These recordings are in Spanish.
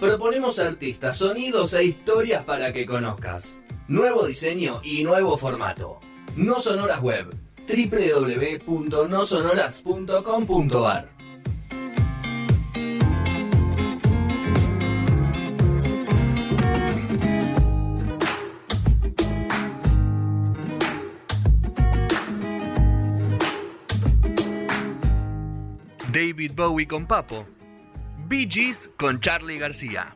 Proponemos artistas, sonidos e historias para que conozcas. Nuevo diseño y nuevo formato. No Sonoras Web. www.nosonoras.com.ar David Bowie con Papo. Bee Gees con Charlie García.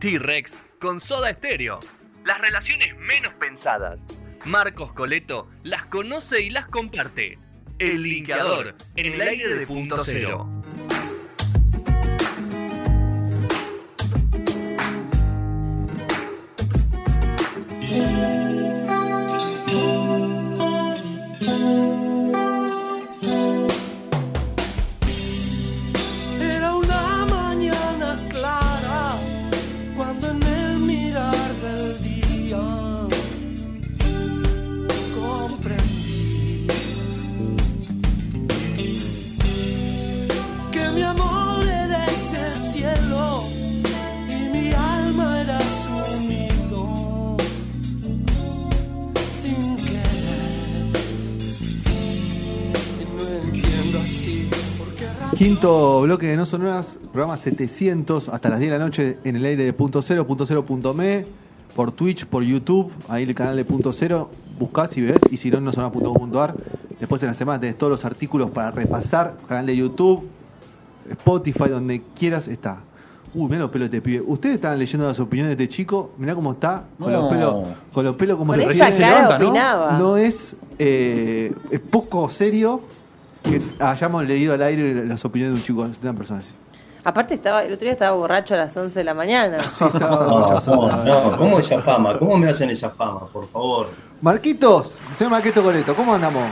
T-Rex con Soda Stereo. Las relaciones menos pensadas. Marcos Coleto las conoce y las comparte. El linkeador en el aire de punto cero. Quinto bloque de No Sonoras, programa 700, hasta las 10 de la noche en el aire de punto cero, punto cero punto me, por Twitch, por YouTube, ahí el canal de punto cero, buscás y ves, y si no, no sonoras.com.ar. Después en la semana tenés todos los artículos para repasar, canal de YouTube, Spotify, donde quieras está. Uy, mirá los pelos de este pibe. Ustedes estaban leyendo las opiniones de este chico, mirá cómo está, con No. los pelos, con los pelos como que esa cara levanta, ¿no? opinaba. No es, eh, es poco serio que hayamos leído al aire las opiniones de un chico, de una persona así. Aparte, estaba, el otro día estaba borracho a las 11 de la mañana. Sí, estaba No, borracho, no, no, ¿cómo esa fama? ¿Cómo me hacen esa fama, por favor? Marquitos, señor Marquito Coleto, ¿cómo andamos?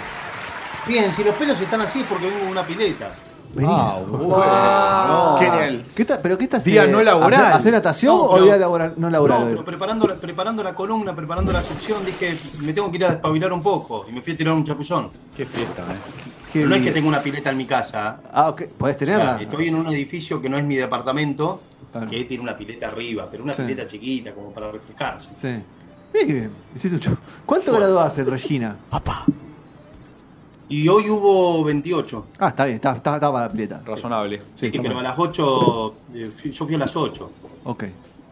Bien, si los pelos están así es porque vengo de una pileta. Vení. Ah, bueno. Genial. ¿Qué ta- ¿Pero qué estás Día no laboral. ¿Hacer, hacer natación No, o día laboral, no laboral? No, pero preparando, la- preparando la columna, preparando la sección, dije, me tengo que ir a despabilar un poco. Y me fui a tirar un chapuzón. Qué fiesta, eh. Qué no es que tengo una pileta en mi casa. Ah, ok. ¿Podés O tenerla? sea, estoy en un edificio que no es mi departamento, Claro. que tiene una pileta arriba, pero una Sí. pileta chiquita, como para refrescarse. Sí. Mira que bien. ¿Cuánto grado hace Regina? Y hoy hubo 28. Ah, está bien, está, está, está para la pileta. Razonable. Sí, pero a las 8, eh, yo fui a las 8. Ok.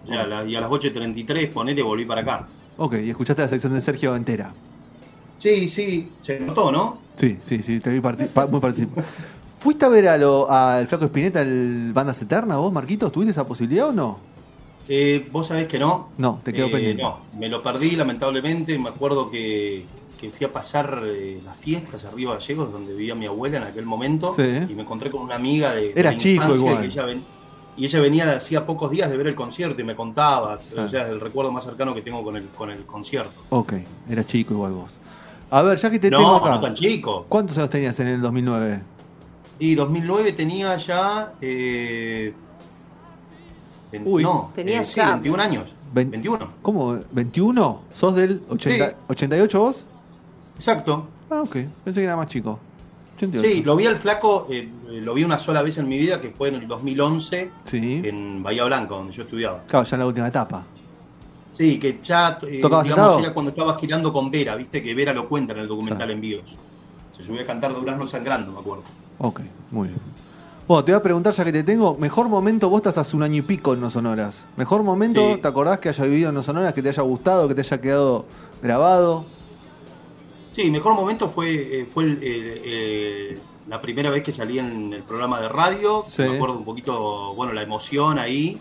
O sea, y a las 8.33 ponele volví para acá. Ok, y escuchaste la sección de Sergio entera. Sí, sí, se notó, ¿no? Sí, sí, sí, te vi parti- pa- muy participar. ¿Fuiste a ver a lo- al Flaco Espineta, el Bandas Eterna, vos, Marquitos? ¿Tuviste esa posibilidad o no? Eh, Vos sabés que no. No, te quedó Eh, pendiente. No, me lo perdí lamentablemente. Me acuerdo que, que fui a pasar eh, las fiestas arriba de Gallegos, donde vivía mi abuela en aquel momento. Sí. Y me encontré con una amiga de. de Era la chico igual. que ella ven- y ella venía de hacía pocos días de ver el concierto y me contaba. Ah. O sea, es el recuerdo más cercano que tengo con el, con el concierto. Ok, era chico igual vos. A ver, ya que te no, tengo acá. no tan chico. ¿Cuántos años tenías en el 2009? Y 2009 tenía ya. Eh, ven- Uy. no, Tenía eh, sí, ya. 21 años. Vein- 21. ¿Cómo? ¿21? ¿Sos del 80 Sí. 88 vos? Exacto. Ah, ok. Pensé que era más chico. 88. Sí, lo vi al flaco, eh, eh, lo vi una sola vez en mi vida, que fue en el 2011, Sí. en Bahía Blanca, donde yo estudiaba. Claro, ya en la última etapa. Sí, que ya, eh, ¿Tocabas digamos, era cuando estaba girando con Vera, viste que Vera lo cuenta en el documental Envíos. Se subió a cantar Durazno Sangrando, me acuerdo. Ok, muy bien. Bueno, te voy a preguntar ya que te tengo. Mejor momento, vos estás hace un año y pico en No Sonoras. Mejor momento, Sí. ¿te acordás que haya vivido en No Sonoras, que te haya gustado, que te haya quedado grabado? Sí, mejor momento fue, eh, fue el, eh, eh, la primera vez que salí en el programa de radio. Sí. Me acuerdo un poquito, bueno, la emoción ahí,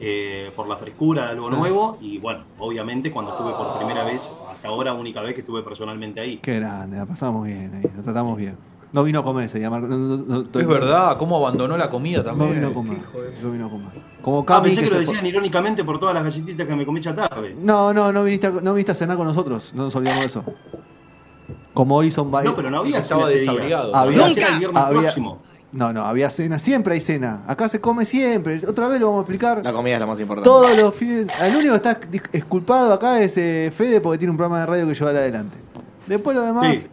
eh, por la frescura de algo Sí. nuevo. Y bueno, obviamente cuando estuve por primera vez, hasta ahora única vez que estuve personalmente ahí. Qué grande, la pasamos bien ahí, la tratamos bien. No vino a comer ese día, Marco. no- no- no- Es verdad, cómo abandonó la comida No también. vino a comer. No vino a comer. Como Ah, pensé que, que lo decían irónicamente por todas las galletitas que me comí esta tarde. No, no, no viniste, a, no viniste a cenar con nosotros. No nos olvidamos de eso. Como hoy son No, pero no había Estaba desabrigado. Había- Había el viernes había- próximo. No, no, había cena. Siempre hay cena. Acá se come siempre. Otra vez lo vamos a explicar. La comida es lo más importante. Todos los fines. El único que está exculpado acá es eh, Fede porque tiene un programa de radio que llevar adelante. Después lo demás. Sí.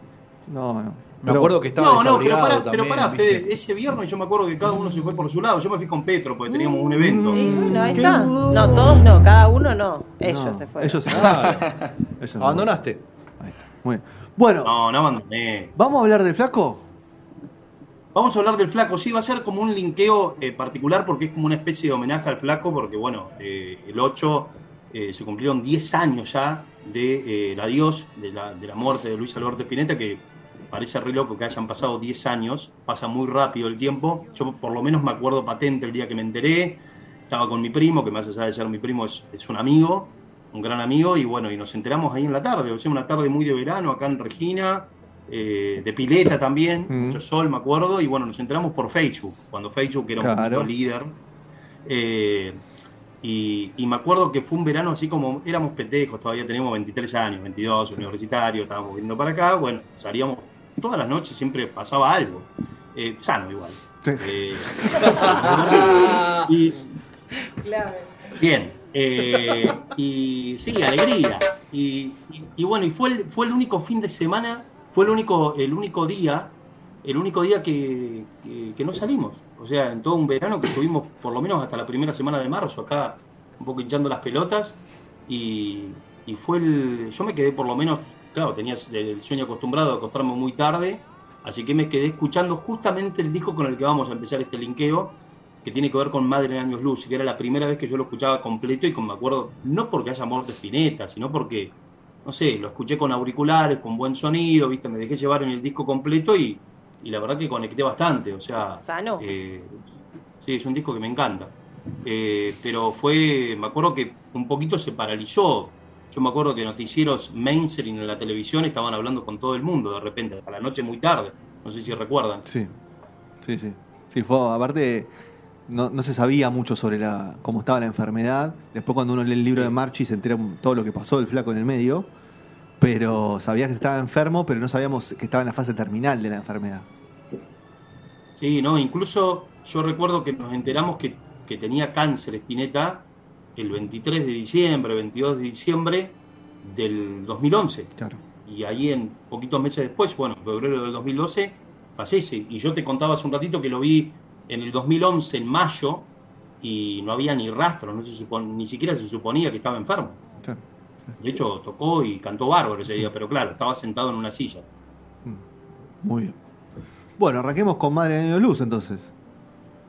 No, no. Me acuerdo que estaba No, no, pero desabrigado pará, también. pero pará, ¿viste? Fede, ese viernes yo me acuerdo que cada uno se fue por su lado. Yo me fui con Petro porque teníamos un evento. Y bueno, ahí está. No, todos no, cada uno no. Ellos No, se fueron. Ellos se Ah, Ellos se Abandonaste. Ahí está. Muy bien. Bueno, No, no abandoné. ¿vamos a hablar del flaco? Vamos a hablar del flaco. Sí, va a ser como un linkeo eh, particular porque es como una especie de homenaje al flaco porque, bueno, eh, el 8 eh, se cumplieron 10 años ya de el adiós, de la, de la muerte de Luis Alberto Spinetta, que parece re loco que hayan pasado 10 años, pasa muy rápido el tiempo. Yo por lo menos me acuerdo patente el día que me enteré. Estaba con mi primo, que más allá de ser mi primo es, es un amigo, un gran amigo, y bueno, y nos enteramos ahí en la tarde, o sea, una tarde muy de verano acá en Regina, eh, de pileta también, Mm. mucho sol, me acuerdo, y bueno, nos enteramos por Facebook, cuando Facebook era un Claro. poquito líder. Eh, y, y me acuerdo que fue un verano así como éramos pendejos, todavía teníamos 23 años, 22, universitarios, estábamos viniendo para acá, bueno, salíamos todas las noches, siempre pasaba algo, eh, sano igual. Sí. Eh, y, Bien. eh, y sí, alegría. Y, y- y bueno, y fue el, fue el único fin de semana, fue el único, el único día, el único día que, que- no salimos. O sea, en todo un verano que estuvimos por lo menos hasta la primera semana de marzo acá, un poco hinchando las pelotas. Y, y fue el. Yo me quedé por lo menos, claro, tenía el sueño acostumbrado a acostarme muy tarde. Así que me quedé escuchando justamente el disco con el que vamos a empezar este linkeo, que tiene que ver con Madre en Años Luz, que era la primera vez que yo lo escuchaba completo y con me acuerdo, no porque haya muerto Spinetta, sino porque, no sé, lo escuché con auriculares, con buen sonido, viste, me dejé llevar en el disco completo y, y la verdad que conecté bastante, o sea, Sano. eh, sí, es un disco que me encanta. Eh, pero fue, me acuerdo que un poquito se paralizó. Yo me acuerdo que noticieros mainstream en la televisión estaban hablando con todo el mundo de repente, hasta la noche muy tarde. No sé si recuerdan. Sí, sí, sí. Sí, fue, aparte, no, no se sabía mucho sobre la cómo estaba la enfermedad. Después cuando uno lee el libro de Marchi se entera todo lo que pasó del flaco en el medio. Pero sabía que estaba enfermo, pero no sabíamos que estaba en la fase terminal de la enfermedad. Sí, no, incluso yo recuerdo que nos enteramos que, que tenía cáncer Spinetta el 23 de diciembre, 22 de diciembre del 2011. Claro. Y ahí en poquitos meses después, bueno, febrero del 2012, fallece. Y yo te contaba hace un ratito que lo vi en el 2011, en mayo, y no había ni rastro, no se supon- ni siquiera se suponía que estaba enfermo. De hecho, tocó y cantó bárbaro ese día, pero claro, estaba sentado en una silla. Muy bien. Bueno, arranquemos con Madre de Año Luz entonces.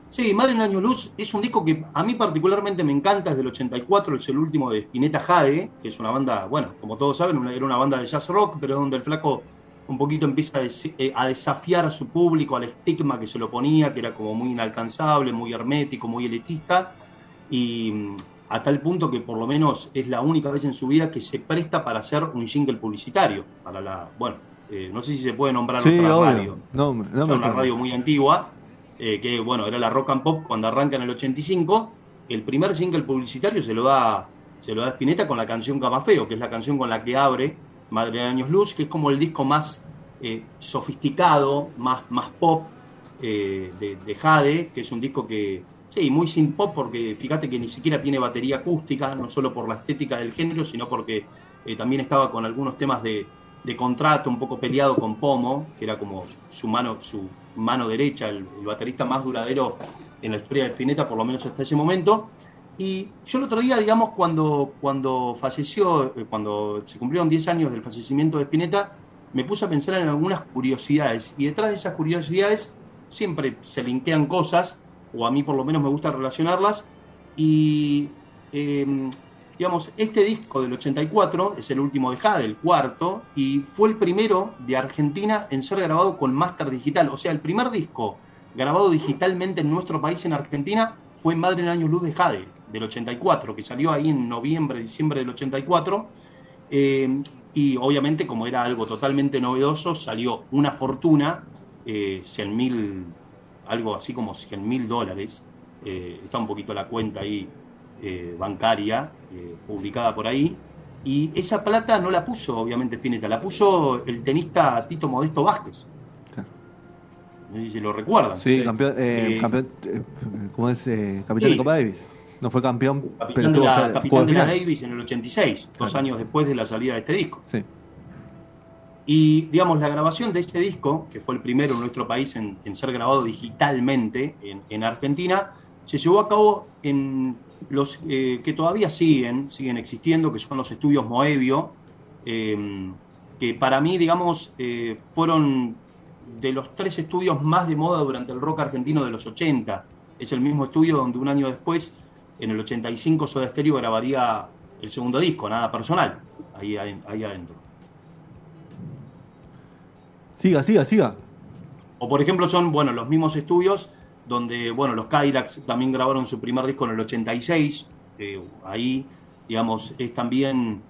Sí, Madre en Año Luz es un disco que a mí particularmente me encanta, es del 84, es el último de Spinetta Jade, que es una banda, bueno, como todos saben, una- era una banda de jazz rock, pero es donde el flaco un poquito empieza a, des- eh, a desafiar a su público, al estigma que se lo ponía, que era como muy inalcanzable, muy hermético, muy elitista, y mm, a tal punto que por lo menos es la única vez en su vida que se presta para hacer un jingle publicitario, para la, bueno, eh, no sé si se puede nombrar Sí, otra obvio. radio No, no me una radio muy antigua, eh, que bueno, era la Rock and Pop cuando arranca en el 85. El primer single publicitario se lo da se lo da Spinetta con la canción Camafeo, que es la canción con la que abre Madre de Años Luz, que es como el disco más eh, sofisticado, más, más pop eh, de, de Jade, que es un disco que, sí, muy sin pop, porque fíjate que ni siquiera tiene batería acústica, no solo por la estética del género, sino porque eh, también estaba con algunos temas de, de contrato, un poco peleado con Pomo, que era como su mano, su mano derecha, el, el baterista más duradero en la historia de Spinetta, por lo menos hasta ese momento. Y yo el otro día, digamos, cuando, cuando falleció, eh, cuando se cumplieron 10 años del fallecimiento de Spinetta, me puse a pensar en algunas curiosidades. Y detrás de esas curiosidades siempre se linkean cosas, o a mí por lo menos me gusta relacionarlas. Y, eh, digamos, este disco del 84 es el último de Jade, el cuarto, y fue el primero de Argentina en ser grabado con máster digital. O sea, el primer disco grabado digitalmente en nuestro país, en Argentina, fue Madre en Años Luz de Jade, del 84, que salió ahí en noviembre, diciembre del 84. Eh, y obviamente, como era algo totalmente novedoso, salió una fortuna, eh, 100 mil, algo así como 100 mil dólares. Eh, está un poquito la cuenta ahí eh, bancaria, eh, publicada por ahí. Y esa plata no la puso, obviamente, Spinetta, la puso el tenista Tito Modesto Vázquez. No sé si lo recuerdan. Sí, campeón, eh, Eh, campeón eh, ¿cómo es? Capitán de Copa Davis. No fue campeón, pero Capitán de tuvo la, jugó capitán de la. Davis en el 86, dos años después de la salida de este disco. Sí. Y, digamos, la grabación de este disco, que fue el primero en nuestro país en, en ser grabado digitalmente en, en Argentina, se llevó a cabo en los eh, que todavía siguen, siguen existiendo, que son los estudios Moebio, eh, que para mí, digamos, eh, fueron de los tres estudios más de moda durante el rock argentino de los 80. Es el mismo estudio donde un año después, en el 85, Soda Stereo grabaría el segundo disco, nada personal, ahí, ahí, adentro. Siga, siga, siga. O por ejemplo son, bueno, los mismos estudios donde, bueno, los Cadillacs también grabaron su primer disco en el 86. eh, ahí, digamos, es también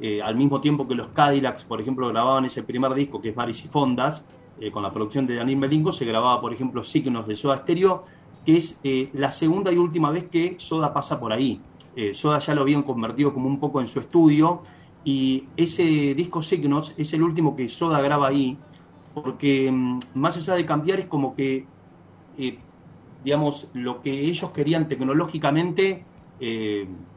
eh, al mismo tiempo que los Cadillacs, por ejemplo, grababan ese primer disco que es Maris y Fondas, eh, con la producción de Daniel Melingo, se grababa, por ejemplo, Signos de Soda Stereo, que es eh, la segunda y última vez que Soda pasa por ahí. Eh, Soda ya lo habían convertido como un poco en su estudio, y ese disco Signos es el último que Soda graba ahí, porque mm, más allá de cambiar es como que eh, digamos, lo que ellos querían tecnológicamente,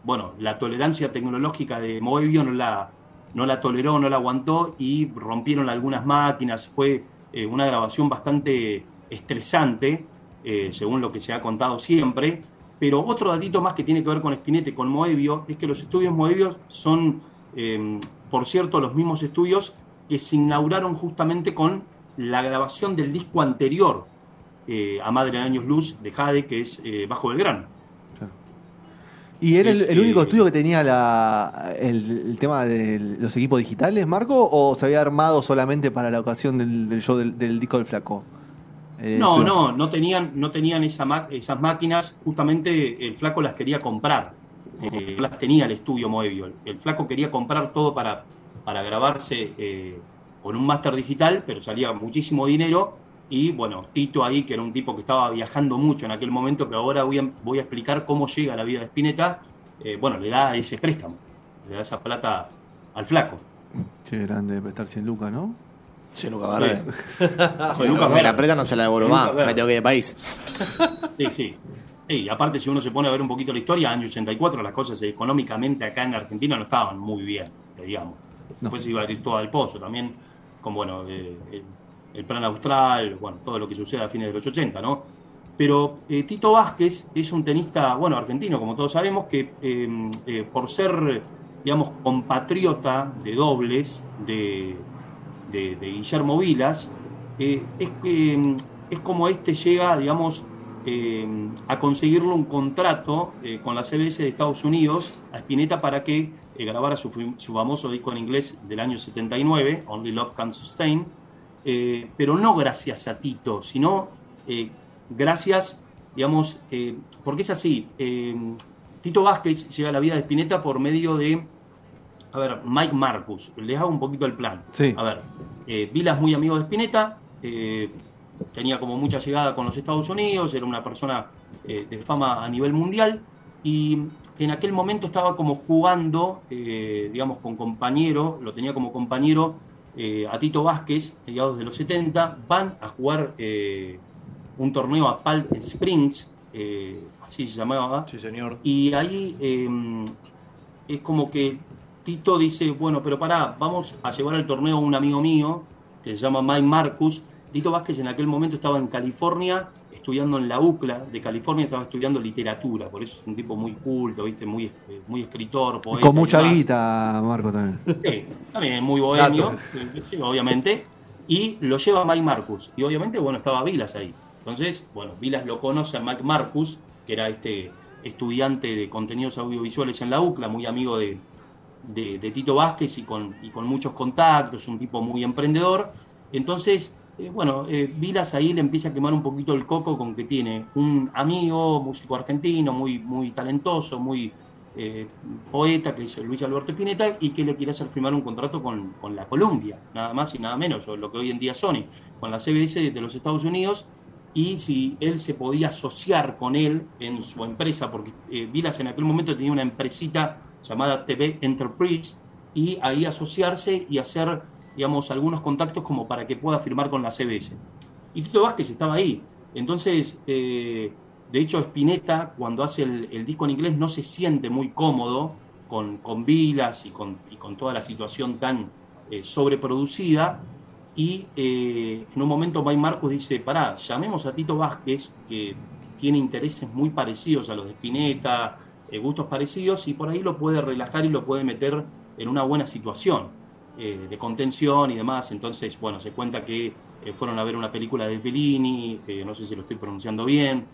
bueno, la tolerancia tecnológica de Moebio no la, no la toleró, no la aguantó y rompieron algunas máquinas. Fue una grabación bastante estresante, eh, según lo que se ha contado siempre. Pero otro datito más que tiene que ver con Spinetta y con Moebio es que los estudios Moebio son, eh, por cierto, los mismos estudios que se inauguraron justamente con la grabación del disco anterior eh, a Madre de Años Luz de Jade, que es eh, Bajo Belgrano. ¿Y era el, único estudio que tenía la, el, el tema de los equipos digitales, Marco? ¿O se había armado solamente para la ocasión del, del show del, del disco del Flaco? Eh, No, no, no tenían, no tenían esa esas máquinas, justamente el flaco las quería comprar, eh, no las tenía el estudio Moebio, el, el flaco quería comprar todo para, para grabarse eh, con un máster digital, pero salía muchísimo dinero, y bueno, Tito ahí, que era un tipo que estaba viajando mucho en aquel momento, que ahora voy a, voy a explicar cómo llega a la vida de Spinetta, eh, bueno, le da ese préstamo, le da esa plata al flaco. Che, grande de prestar 100 lucas, ¿no? Sí. Joder, Lucas me Verde. la presta, no se la devuelvo más. Me tengo que ir de país. Sí, sí. Sí, Y aparte, si uno se pone a ver un poquito la historia, año 84, las cosas económicamente acá en Argentina no estaban muy bien, que digamos. Después se iba todo al pozo también, con bueno, eh, el, el plan austral, bueno, todo lo que sucede a fines de los 80, ¿no? Pero eh, Tito Vázquez es un tenista, bueno, argentino, como todos sabemos, que eh, eh, por ser, digamos, compatriota de dobles de, de, Guillermo Vilas, eh, es, que, es como este llega, digamos, eh, a conseguirle un contrato eh, con la CBS de Estados Unidos a Spinetta para que grabara su, su famoso disco en inglés del año 79, Only Love Can Sustain, pero no gracias a Tito, sino gracias, digamos, porque es así, Tito Vázquez llega a la vida de Spinetta por medio de, a ver, Mike Marcus, les hago un poquito el plan. Sí. A ver, eh, Vila es muy amigo de Spinetta, eh, tenía como mucha llegada con los Estados Unidos, era una persona eh, de fama a nivel mundial y en aquel momento estaba como jugando, eh, digamos, con compañero, lo tenía como compañero a Tito Vázquez, mediados de los 70, van a jugar un torneo a Palm Springs, así se llamaba, Sí, señor. y ahí es como que Tito dice, bueno, pero pará, vamos a llevar al torneo a un amigo mío, que se llama Mike Marcus. Tito Vázquez en aquel momento estaba en California, estudiando en la UCLA de California, estaba estudiando literatura, por eso es un tipo muy culto, ¿viste? Muy, eh, muy escritor, poeta. Con mucha guita, Marco, también. Sí, también muy bohemio, eh, sí, obviamente. Y lo lleva Mike Marcus. Y obviamente, bueno, estaba Vilas ahí. Entonces, bueno, Vilas lo conoce a Mike Marcus, que era este estudiante de contenidos audiovisuales en la UCLA, muy amigo de, de, Tito Vázquez y con, y con muchos contactos, un tipo muy emprendedor. Entonces, eh, bueno, eh, Vilas ahí le empieza a quemar un poquito el coco con que tiene un amigo, músico argentino, muy, muy talentoso, muy eh, poeta, que es Luis Alberto Spinetta, y que le quiere hacer firmar un contrato con, con la Columbia, nada más y nada menos, lo que hoy en día Sony, con la CBS de los Estados Unidos, y si él se podía asociar con él en su empresa, porque Vilas en aquel momento tenía una empresita llamada TV Enterprise, y ahí asociarse y hacer, digamos, algunos contactos como para que pueda firmar con la CBS. Y Tito Vázquez estaba ahí. Entonces, eh, de hecho, Spinetta, cuando hace el, disco en inglés, no se siente muy cómodo con, con Vilas y con, y con toda la situación tan eh, sobreproducida y eh, en un momento Mike Marcus dice, pará, llamemos a Tito Vázquez, que tiene intereses muy parecidos a los de Spinetta, eh, gustos parecidos, y por ahí lo puede relajar y lo puede meter en una buena situación eh, de contención y demás. Entonces, bueno, se cuenta que eh, fueron a ver una película de Bellini, que no sé si lo estoy pronunciando bien,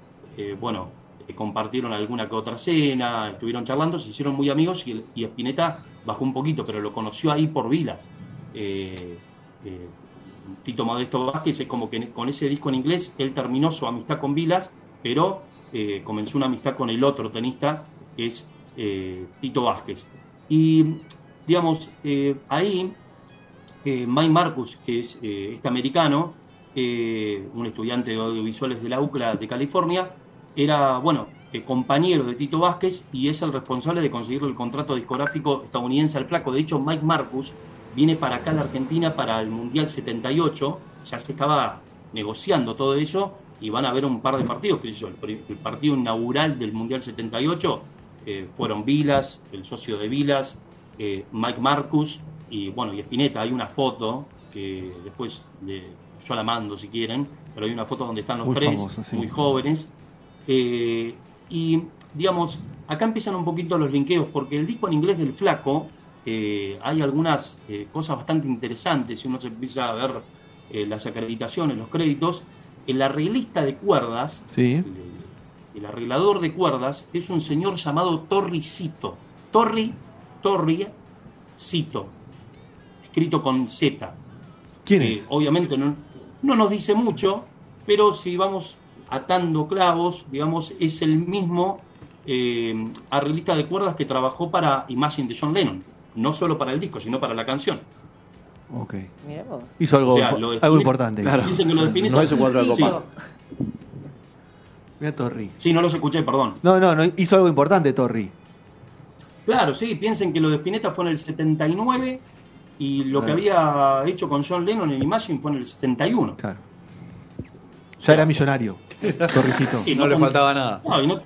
bueno, compartieron alguna que otra cena, estuvieron charlando, se hicieron muy amigos y, y Spinetta bajó un poquito, pero lo conoció ahí por Vilas. Tito Modesto Vázquez es como que con ese disco en inglés él terminó su amistad con Vilas, pero comenzó una amistad con el otro tenista, es eh, Tito Vázquez. Y, digamos, eh, ahí eh, Mike Marcus, que es este americano, un estudiante de audiovisuales de la UCLA de California, era, bueno, compañero de Tito Vázquez y es el responsable de conseguir el contrato discográfico estadounidense al flaco. De hecho, Mike Marcus viene para acá a la Argentina para el Mundial 78, ya se estaba negociando todo eso y van a haber un par de partidos, el partido inaugural del Mundial 78 eh, fueron Vilas, el socio de Vilas, eh, Mike Marcus y bueno, y Spinetta, hay una foto que después le- yo la mando si quieren, pero hay una foto donde están los Muy tres, sí. muy jóvenes. Eh, y digamos, acá empiezan un poquito los linkeos, porque el disco en inglés del Flaco hay algunas cosas bastante interesantes. Si uno se empieza a ver las acreditaciones, los créditos, el arreglista de cuerdas, Sí. El, arreglador de cuerdas, es un señor llamado Torri Cito. Torri, Torri Cito, escrito con Z. ¿Quién Eh, es? obviamente no, no nos dice mucho, pero si vamos atando clavos, digamos, es el mismo eh, arreglista de cuerdas que trabajó para Imagine de John Lennon, no solo para el disco, sino para la canción. Ok. Hizo algo, O sea, impo- lo de algo Spinetta- importante. Claro. Dicen que lo No es un cuadro de Sí, copa. Mira Torri. Sí, no los escuché, perdón. No, no, no, hizo algo importante Torri. Claro, sí, piensen que lo de Spinetta fue en el 79 y lo que había hecho con John Lennon en Imagine fue en el 71. Claro. Ya era millonario. Torricito. Y No le faltaba nada. No, y no, no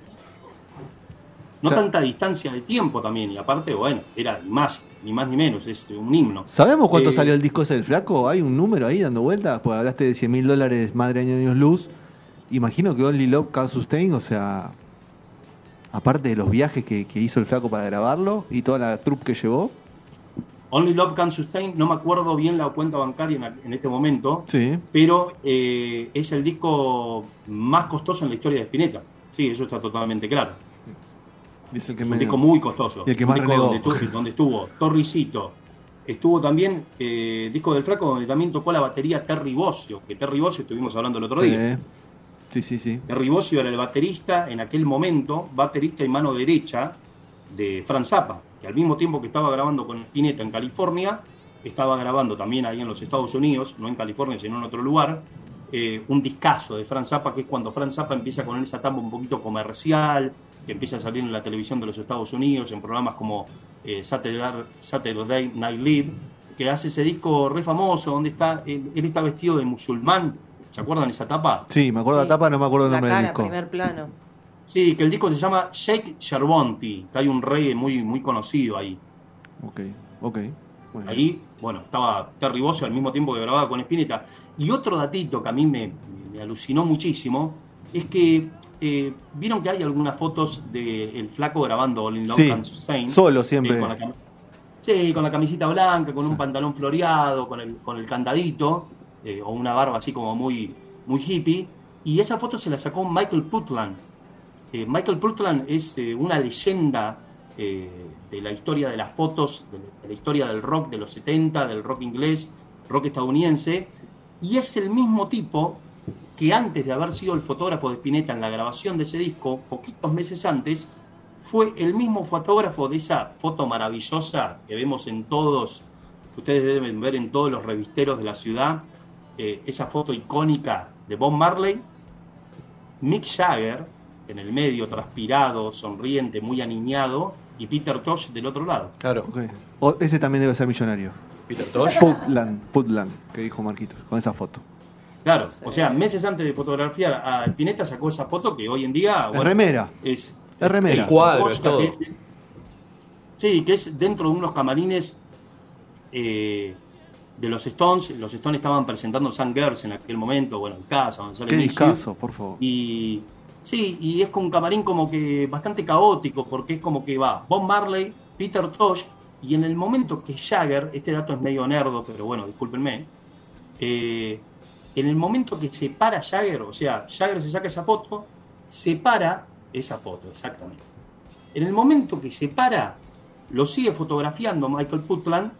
O sea- tanta distancia de tiempo también, y aparte, bueno, era Imagine, ni más ni menos, es un himno. ¿Sabemos cuánto Eh, salió el disco ese del flaco? ¿Hay un número ahí dando vueltas? Pues hablaste de 100 mil dólares Madre Año Años Luz. Imagino que Only Love Can Sustain, o sea, aparte de los viajes que, que hizo el flaco para grabarlo y toda la troupe que llevó. Only Love Can Sustain, no me acuerdo bien la cuenta bancaria en, en este momento, Sí. pero eh, es el disco más costoso en la historia de Spinetta. Sí, eso está totalmente claro. Dice el que Es un menos. disco muy costoso. Y el que Un más disco donde, estuvo, donde estuvo Torricito. Estuvo también eh, disco del Flaco, donde también tocó la batería Terry Bossio, que Terry Bossio estuvimos hablando el otro día. Sí, sí, sí. Terry Bossio era el baterista en aquel momento, baterista y mano derecha de Franz Zappa, que al mismo tiempo que estaba grabando con Spinetta en California, estaba grabando también ahí en los Estados Unidos, no en California, sino en otro lugar, eh, un discazo de Franz Zappa, que es cuando Franz Zappa empieza con esa etapa un poquito comercial, que empieza a salir en la televisión de los Estados Unidos, en programas como eh, Saturday, Night Live, que hace ese disco re famoso, donde está, él está vestido de musulmán, ¿se acuerdan esa etapa? Sí, me acuerdo Sí. la tapa, no me acuerdo el La nombre del cara, disco. primer plano. Sí, que el disco se llama Sheikh Sherwonti, que hay un rey muy, muy conocido ahí. Ok, ok. Ahí, bueno, estaba Terry Bossio al mismo tiempo que grababa con Spinetta. Y otro datito que a mí me, me alucinó muchísimo es que eh, vieron que hay algunas fotos del flaco grabando All in Love Sí, Can Sustain. solo siempre. Eh, con la cam- sí, con la camisita blanca, con un pantalón floreado, con el, con el candadito, eh, o una barba así como muy, muy hippie. Y esa foto se la sacó Michael Putland. Eh, Michael Putland es eh, una leyenda eh, de la historia de las fotos, de, de la historia del rock de los 70, del rock inglés, rock estadounidense, y es el mismo tipo que antes de haber sido el fotógrafo de Spinetta en la grabación de ese disco, poquitos meses antes, fue el mismo fotógrafo de esa foto maravillosa que vemos en todos, que ustedes deben ver en todos los revisteros de la ciudad, eh, esa foto icónica de Bob Marley, Mick Jagger, en el medio, transpirado, sonriente, muy aniñado, y Peter Tosh del otro lado. Claro. Ok. O- ese también debe ser millonario. Peter Tosh. Putland, Putland, que dijo Marquitos, con esa foto. Claro, o sea, meses antes de fotografiar a Spinetta sacó esa foto que hoy en día Es bueno, remera. es Es remera. El cuadro, es todo. que es- sí, que es dentro de unos camarines eh, de los Stones. Los Stones estaban presentando Sun Girls en aquel momento, bueno, en casa, donde sale Qué por favor. Y sí, y es con un camarín como que bastante caótico, porque es como que va Bob Marley, Peter Tosh, y en el momento que Jagger, este dato es medio nerdo, pero bueno, discúlpenme, eh, en el momento que se para Jagger, o sea, Jagger se saca esa foto, se para esa foto, exactamente. En el momento que se para, lo sigue fotografiando Michael Putland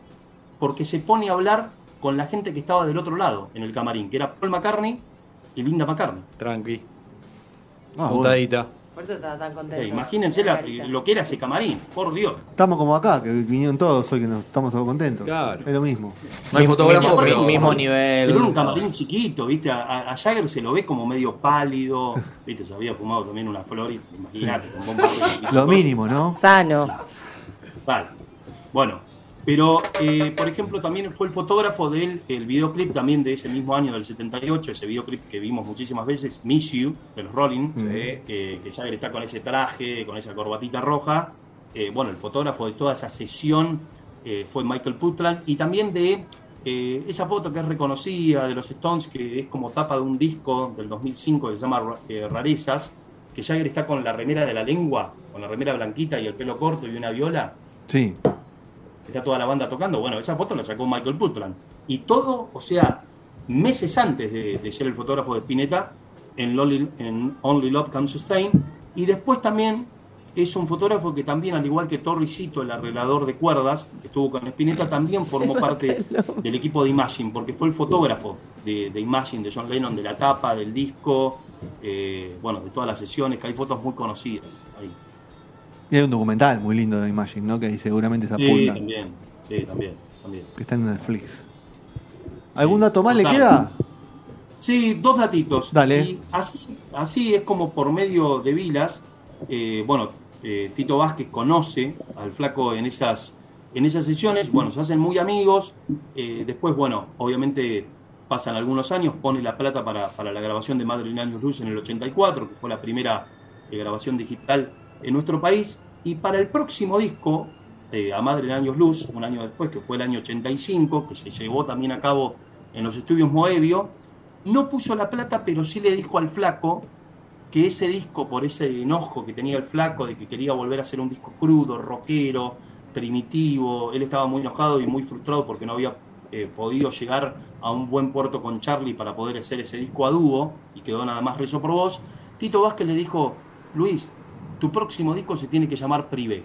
porque se pone a hablar con la gente que estaba del otro lado en el camarín, que era Paul McCartney y Linda McCartney. Tranqui. Ah. Juntadita. Por eso estaba tan contento. imagínense la- lo que era ese camarín, por Dios. Estamos como acá, que vinieron todos hoy que nos estamos todos contentos. Claro. Es lo mismo. No hay fotógrafo, mismo, pero. mismo nivel. era un camarín chiquito, ¿viste? A, a- a Jagger se lo ve como medio pálido, ¿viste? Se había fumado también una flor, y- imagínate, con. Lo mínimo, ¿no? Sano. Vale. Bueno, pero eh, por ejemplo también fue el fotógrafo del el videoclip también de ese mismo año del 78, ese videoclip que vimos muchísimas veces, Miss You, de los Rolling, Sí. que, que Jagger está con ese traje, con esa corbatita roja. Eh, bueno, el fotógrafo de toda esa sesión eh, fue Michael Putland y también de eh, esa foto que es reconocida de los Stones, que es como tapa de un disco del 2005 que se llama eh, Rarezas, que Jagger está con la remera de la lengua, con la remera blanquita y el pelo corto y una viola Sí. Está toda la banda tocando. Bueno, esa foto la sacó Michael Putland. Y todo, o sea, meses antes de, de ser el fotógrafo de Spinetta en, Lonely- en Only Love Can Sustain. Y después también es un fotógrafo que también, al igual que Torricito, el arreglador de cuerdas, que estuvo con Spinetta, también formó parte del equipo de Imagine, porque fue el fotógrafo de, de Imagine, de John Lennon, de la tapa, del disco, eh, bueno, de todas las sesiones, que hay fotos muy conocidas ahí. Y hay un documental muy lindo de Imagine, ¿no? Que ahí seguramente se Sí, apunta. también, sí, también, también. Que está en Netflix. ¿Algún dato más le queda? Sí, dos datitos. Dale. Y así, así es como por medio de Vilas, eh, bueno, eh, Tito Vázquez conoce al flaco en esas, en esas sesiones, bueno, se hacen muy amigos, eh, después, bueno, obviamente pasan algunos años, pone la plata para, para la grabación de Madre Años Luz en el 84, que fue la primera grabación digital en nuestro país, y para el próximo disco, eh, A Madre en Años Luz, un año después, que fue el año 85, que se llevó también a cabo en los estudios Moebio, no puso la plata, pero sí le dijo al flaco que ese disco, por ese enojo que tenía el flaco de que quería volver a hacer un disco crudo, rockero, primitivo, él estaba muy enojado y muy frustrado porque no había eh, podido llegar a un buen puerto con Charlie para poder hacer ese disco a dúo y quedó nada más rezo por vos. Tito Vázquez le dijo, Luis, tu próximo disco se tiene que llamar Privé.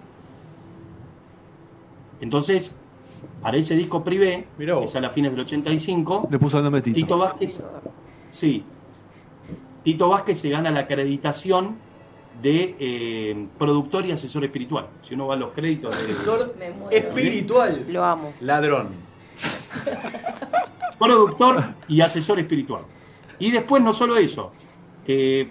Entonces, para ese disco Privé, que sale a fines del 85, Le puso el nombre Tito. Tito Vázquez, sí. Tito Vázquez se gana la acreditación de eh, productor y asesor espiritual. Si uno va a los créditos de Asesor espiritual. Lo amo. Ladrón. productor y asesor espiritual. Y después no solo eso, eh,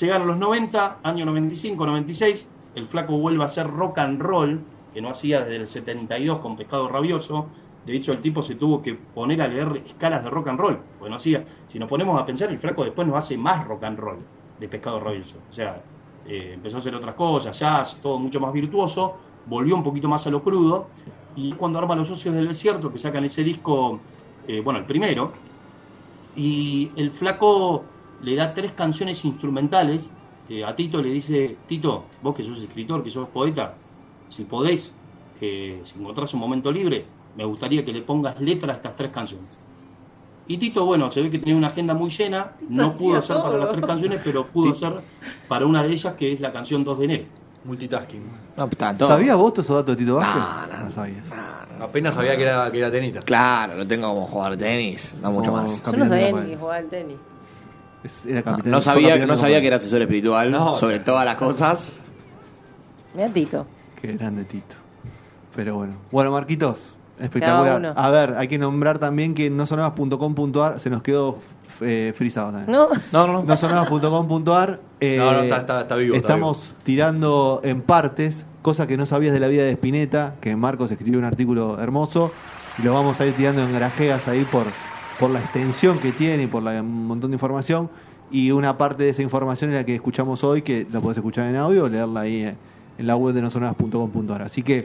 llegaron los 90, año 95, 96, el flaco vuelve a hacer rock and roll, que no hacía desde el 72 con Pescado Rabioso. De hecho, el tipo se tuvo que poner a leer escalas de rock and roll, porque no hacía. Si nos ponemos a pensar, el flaco después nos hace más rock and roll de Pescado Rabioso. O sea, eh, empezó a hacer otras cosas, jazz, todo mucho más virtuoso, volvió un poquito más a lo crudo. Y cuando arma Los Socios del Desierto, que sacan ese disco, eh, bueno, el primero, y el flaco le da tres canciones instrumentales eh, a Tito, le dice, Tito, vos que sos escritor, que sos poeta, si podés, eh, si encontrás un momento libre, me gustaría que le pongas letra a estas tres canciones. Y Tito, bueno, se ve que tenía una agenda muy llena, no pudo hacer para las tres canciones, pero pudo hacer para una de ellas, que es la canción 2 de enero. Multitasking. No. ¿Sabías vos todos esos datos de Tito Vázquez? No, no. sabía. Apenas sabía que era, que era tenista. Claro, lo tengo como jugar tenis, no mucho Como más. Yo no sabía ni que jugaba al tenis. Era No, capitán- no sabía, no sabía que era asesor espiritual No, sobre todas las cosas. Mira Tito. Qué grande Tito. Pero bueno. Bueno, Marquitos, espectacular. A ver, hay que nombrar también que no sonabas.com.ar se nos quedó eh, frisado también. No. No, no, no. No sonabas.com.ar. eh, No, no, está- está- está vivo, está Estamos tirando en partes cosas que no sabías de la vida de Spinetta, que Marcos escribió un artículo hermoso, y lo vamos a ir tirando en grajeas ahí por, por la extensión que tiene y por la, un montón de información. Y una parte de esa información es la que escuchamos hoy, que la podés escuchar en audio o leerla ahí eh, en la web de nosonabas.com.ar. Así que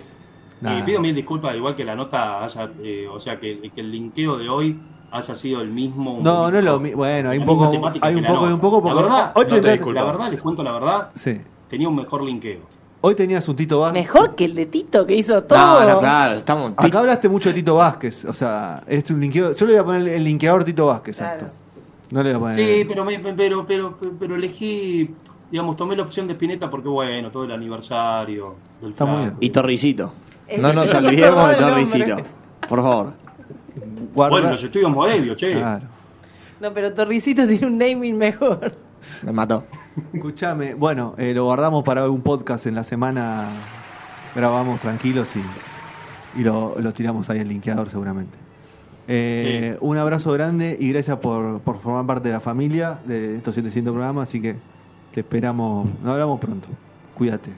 Nada. Eh, pido mil disculpas, igual que la nota haya, eh, o sea, que, que el linkeo de hoy haya sido el mismo. No, no es lo mismo. Bueno, hay un poco, hay un poco y nota. un poco. Porque la verdad, hoy, no te tenés- disculpo. la verdad, les cuento la verdad, sí. tenía un mejor linkeo. Hoy tenías un Tito Vázquez. Mejor que el de Tito que hizo todo. No, no, claro, estamos. Acá hablaste mucho de Tito Vázquez. O sea, es un linkeo. Yo le voy a poner el linkeador Tito Vázquez. a esto. Claro. No le voy a poner. Sí, pero, me- pero, pero, pero elegí, digamos, tomé la opción de Spinetta porque, bueno, todo el aniversario del Está muy bien. Y Torricito. Es No nos olvidemos de. Torricito. Por favor. Guarda- Bueno, los estudios Moebius, che. Claro. No, pero Torricito tiene un naming mejor. Me mató. Escuchame, bueno, eh, lo guardamos para un podcast en la semana. Grabamos tranquilos y, y lo, lo tiramos ahí al linkeador seguramente. Eh, Un abrazo grande y gracias por, por formar parte de la familia de estos 700 programas. Así que te esperamos, nos hablamos pronto. Cuídate.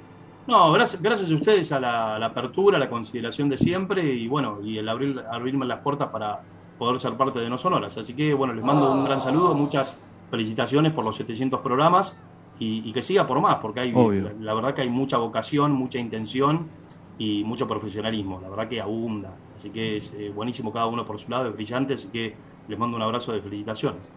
No, gracias, gracias a ustedes a la, a la apertura, a la consideración de siempre y bueno, y el abrir, abrirme las puertas para poder ser parte de No Sonoras. Así que bueno, les mando un gran saludo, muchas felicitaciones por los 700 programas y, y que siga por más, porque hay, la verdad que hay mucha vocación, mucha intención y mucho profesionalismo, la verdad que abunda. Así que es eh, buenísimo cada uno por su lado, es brillante, así que les mando un abrazo de felicitaciones.